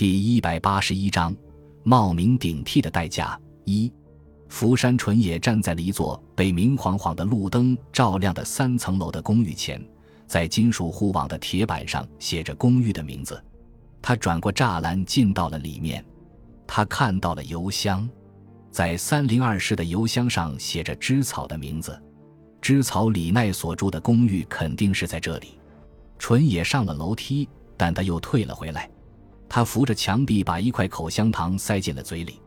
第一百八十一章，冒名顶替的代价一。福山纯也站在了一座被明晃晃的路灯照亮的三层楼的公寓前，在金属护网的铁板上写着公寓的名字。他转过栅栏进到了里面，他看到了邮箱，在三零二室的邮箱上写着织草的名字。织草李奈所住的公寓肯定是在这里。纯也上了楼梯，但他又退了回来。他扶着墙壁，把一块口香糖塞进了嘴里。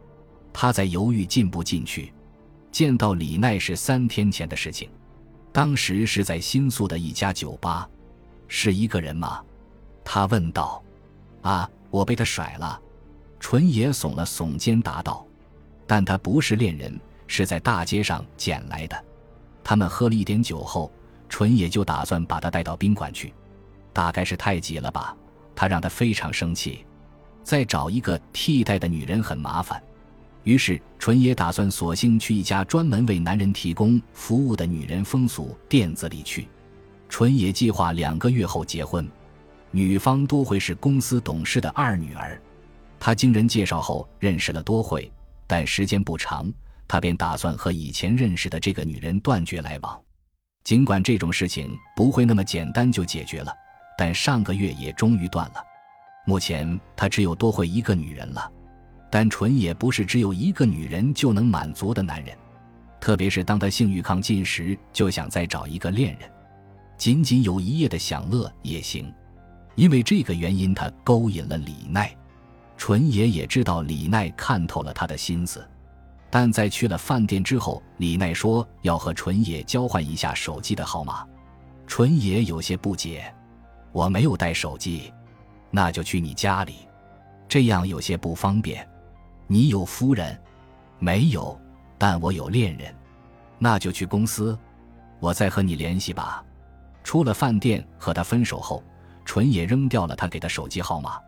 他在犹豫进不进去。见到李奈是三天前的事情，当时是在新宿的一家酒吧。是一个人吗？他问道。啊，我被他甩了。纯野耸了耸肩答道。但他不是恋人，是在大街上捡来的。他们喝了一点酒后，纯野就打算把他带到宾馆去。大概是太急了吧，他让他非常生气。再找一个替代的女人很麻烦，于是纯也打算索性去一家专门为男人提供服务的女人风俗店子里去。纯也计划两个月后结婚，女方多会是公司董事的二女儿。他经人介绍后认识了多惠，但时间不长，他便打算和以前认识的这个女人断绝来往。尽管这种事情不会那么简单就解决了，但上个月也终于断了。目前他只有多会一个女人了，但纯也不是只有一个女人就能满足的男人，特别是当他性欲亢进时，就想再找一个恋人，仅仅有一夜的享乐也行。因为这个原因，他勾引了李奈。纯野也知道李奈看透了他的心思，但在去了饭店之后，李奈说要和纯野交换一下手机的号码。纯野有些不解：“我没有带手机。”那就去你家里，这样有些不方便。你有夫人？没有，但我有恋人。那就去公司，我再和你联系吧。出了饭店和他分手后，纯也扔掉了他给的手机号码。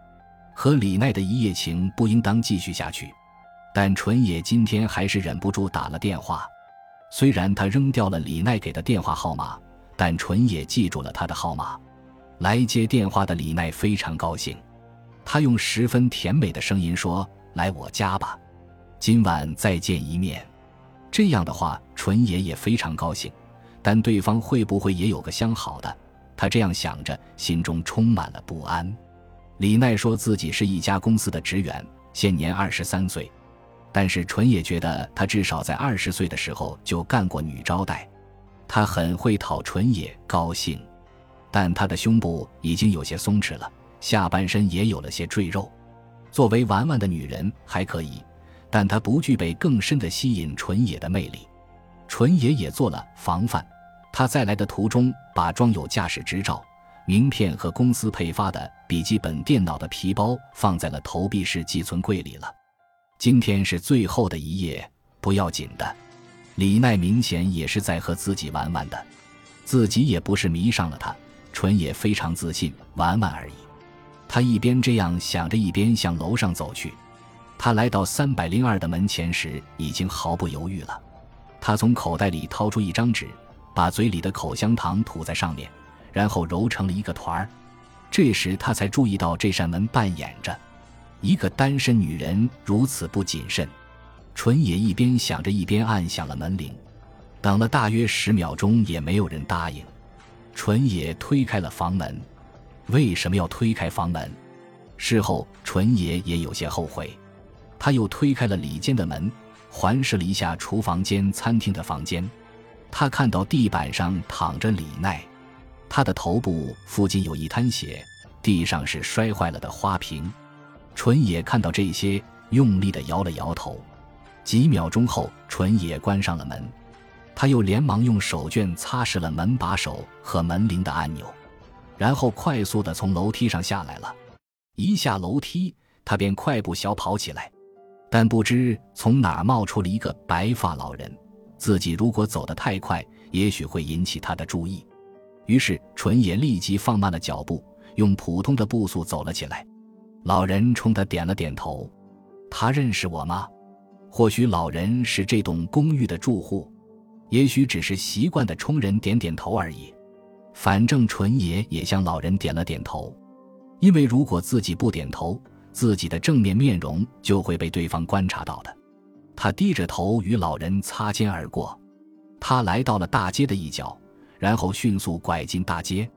和李奈的一夜情不应当继续下去，但纯也今天还是忍不住打了电话。虽然他扔掉了李奈给的电话号码，但纯也记住了他的号码。来接电话的李奈非常高兴，他用十分甜美的声音说：“来我家吧，今晚再见一面。”这样的话，纯爷也非常高兴，但对方会不会也有个相好的？他这样想着，心中充满了不安。李奈说自己是一家公司的职员，现年二十三岁，但是纯也觉得他至少在二十岁的时候就干过女招待，他很会讨纯也高兴。但他的胸部已经有些松弛了，下半身也有了些赘肉。作为玩玩的女人还可以，但她不具备更深的吸引纯野的魅力。纯野也做了防范，他在来的途中把装有驾驶执照、名片和公司配发的笔记本电脑的皮包放在了投币式寄存柜里了。今天是最后的一夜，不要紧的。李奈明显也是在和自己玩玩的，自己也不是迷上了他。纯也非常自信，玩玩而已。他一边这样想着，一边向楼上走去。他来到三百零二的门前时，已经毫不犹豫了。他从口袋里掏出一张纸，把嘴里的口香糖吐在上面，然后揉成了一个团儿。这时他才注意到这扇门扮演着一个单身女人如此不谨慎。纯也一边想着，一边按响了门铃。等了大约十秒钟，也没有人答应。纯野推开了房门，为什么要推开房门？事后，纯野也有些后悔。他又推开了里间的门，环视了一下厨房间、餐厅的房间。他看到地板上躺着李奈，他的头部附近有一滩血，地上是摔坏了的花瓶。纯野看到这些，用力地摇了摇头。几秒钟后，纯野关上了门。他又连忙用手绢擦拭了门把手和门铃的按钮，然后快速地从楼梯上下来了。一下楼梯，他便快步小跑起来，但不知从哪儿冒出了一个白发老人。自己如果走得太快，也许会引起他的注意。于是纯也立即放慢了脚步，用普通的步速走了起来。老人冲他点了点头。他认识我吗？或许老人是这栋公寓的住户。也许只是习惯的冲人点点头而已，反正纯爷也向老人点了点头，因为如果自己不点头，自己的正面面容就会被对方观察到的。他低着头与老人擦肩而过，他来到了大街的一角，然后迅速拐进大街。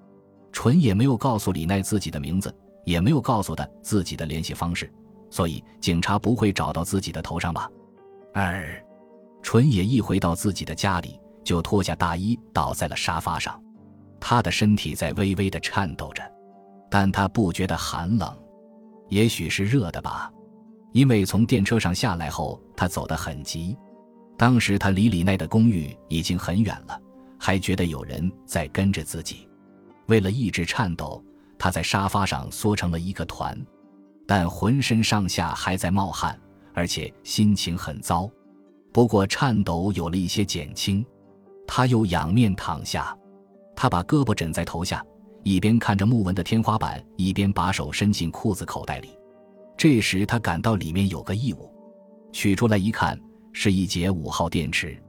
纯也没有告诉李奈自己的名字，也没有告诉他自己的联系方式，所以警察不会找到自己的头上吧？二，纯也一回到自己的家里，就脱下大衣倒在了沙发上，他的身体在微微的颤抖着，但他不觉得寒冷，也许是热的吧。因为从电车上下来后，他走得很急。当时他离李奈的公寓已经很远了，还觉得有人在跟着自己。为了抑制颤抖，他在沙发上缩成了一个团，但浑身上下还在冒汗，而且心情很糟。不过颤抖有了一些减轻，他又仰面躺下，他把胳膊枕在头下，一边看着木纹的天花板，一边把手伸进裤子口袋里。这时他感到里面有个异物，取出来一看，是一节五号电池。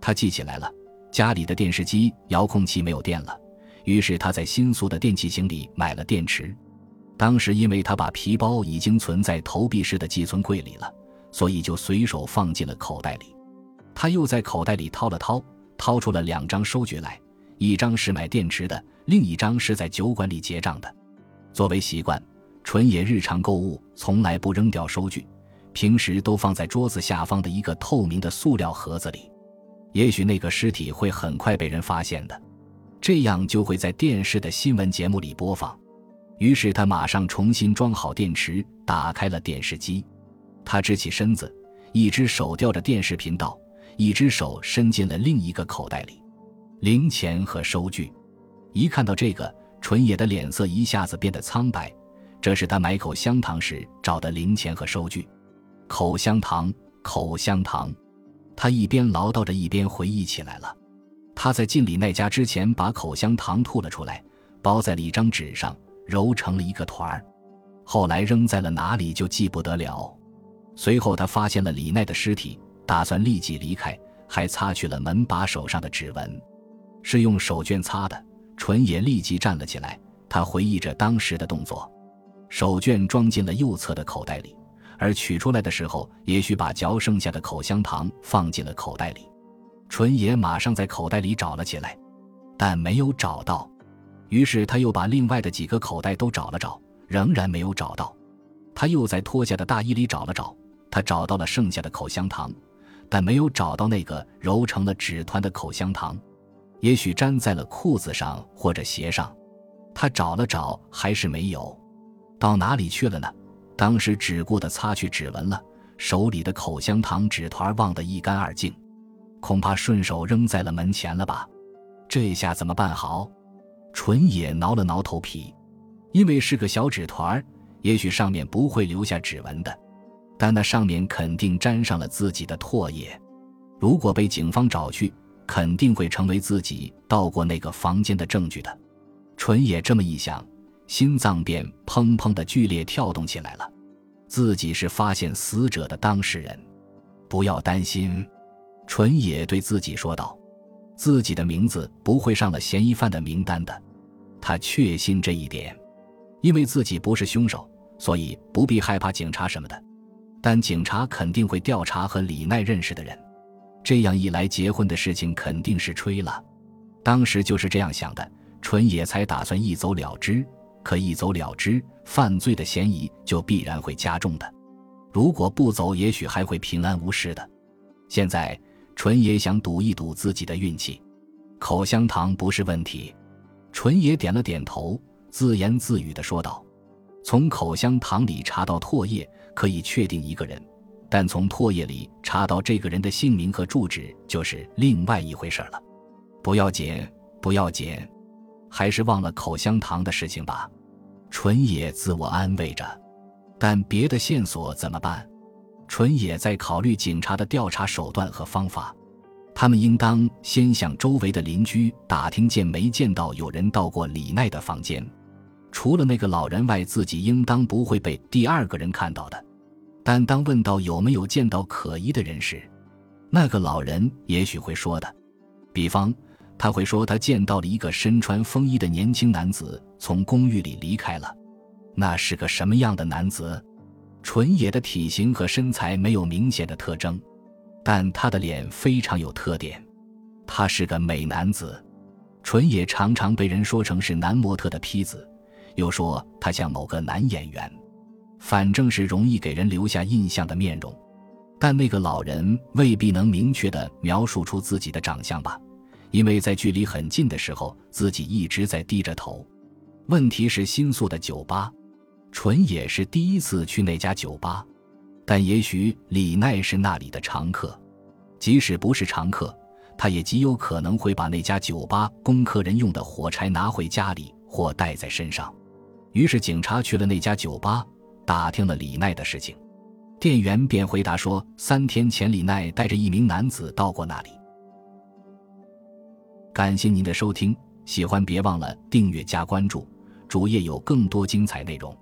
他记起来了，家里的电视机遥控器没有电了，于是他在新宿的电器行里买了电池。当时因为他把皮包已经存在投币式的寄存柜里了，所以就随手放进了口袋里。他又在口袋里掏了掏，掏出了两张收据来，一张是买电池的，另一张是在酒馆里结账的。作为习惯。纯野日常购物从来不扔掉收据，平时都放在桌子下方的一个透明的塑料盒子里。也许那个尸体会很快被人发现的，这样就会在电视的新闻节目里播放。于是他马上重新装好电池，打开了电视机。他直起身子，一只手吊着电视频道，一只手伸进了另一个口袋里，零钱和收据。一看到这个，纯野的脸色一下子变得苍白。这是他买口香糖时找的零钱和收据，口香糖，口香糖。他一边唠叨着，一边回忆起来了。他在进李奈家之前，把口香糖吐了出来，包在了一张纸上，揉成了一个团儿。后来扔在了哪里就记不得了。随后他发现了李奈的尸体，打算立即离开，还擦去了门把手上的指纹，是用手绢擦的。纯也立即站了起来，他回忆着当时的动作。手绢装进了右侧的口袋里，而取出来的时候，也许把嚼剩下的口香糖放进了口袋里。纯也马上在口袋里找了起来，但没有找到。于是他又把另外的几个口袋都找了找，仍然没有找到。他又在脱下的大衣里找了找，他找到了剩下的口香糖，但没有找到那个揉成了纸团的口香糖，也许粘在了裤子上或者鞋上。他找了找，还是没有。到哪里去了呢？当时只顾得擦去指纹了，手里的口香糖纸团忘得一干二净，恐怕顺手扔在了门前了吧？这下怎么办好？纯野挠了挠头皮，因为是个小纸团，也许上面不会留下指纹的，但那上面肯定沾上了自己的唾液。如果被警方找去，肯定会成为自己到过那个房间的证据的。纯野这么一想。心脏便砰砰的剧烈跳动起来了，自己是发现死者的当事人，不要担心，纯野对自己说道，自己的名字不会上了嫌疑犯的名单的，他确信这一点，因为自己不是凶手，所以不必害怕警察什么的，但警察肯定会调查和李奈认识的人，这样一来，结婚的事情肯定是吹了，当时就是这样想的，纯野才打算一走了之。可一走了之，犯罪的嫌疑就必然会加重的。如果不走，也许还会平安无事的。现在，纯野想赌一赌自己的运气。口香糖不是问题。纯野点了点头，自言自语地说道：“从口香糖里查到唾液，可以确定一个人；但从唾液里查到这个人的姓名和住址，就是另外一回事了。不要紧，不要紧，还是忘了口香糖的事情吧。”纯野自我安慰着，但别的线索怎么办？纯野在考虑警察的调查手段和方法。他们应当先向周围的邻居打听，见没见到有人到过李奈的房间。除了那个老人外，自己应当不会被第二个人看到的。但当问到有没有见到可疑的人时，那个老人也许会说的，比方。他会说，他见到了一个身穿风衣的年轻男子从公寓里离开了。那是个什么样的男子？纯野的体型和身材没有明显的特征，但他的脸非常有特点。他是个美男子。纯野常常被人说成是男模特的坯子，又说他像某个男演员，反正是容易给人留下印象的面容。但那个老人未必能明确的描述出自己的长相吧，因为在距离很近的时候，自己一直在低着头。问题是新宿的酒吧，纯野是第一次去那家酒吧，但也许李奈是那里的常客，即使不是常客。他也极有可能会把那家酒吧供客人用的火柴拿回家里或带在身上。于是警察去了那家酒吧，打听了李奈的事情。店员便回答说，三天前李奈带着一名男子到过那里。感谢您的收听，喜欢别忘了订阅加关注，主页有更多精彩内容。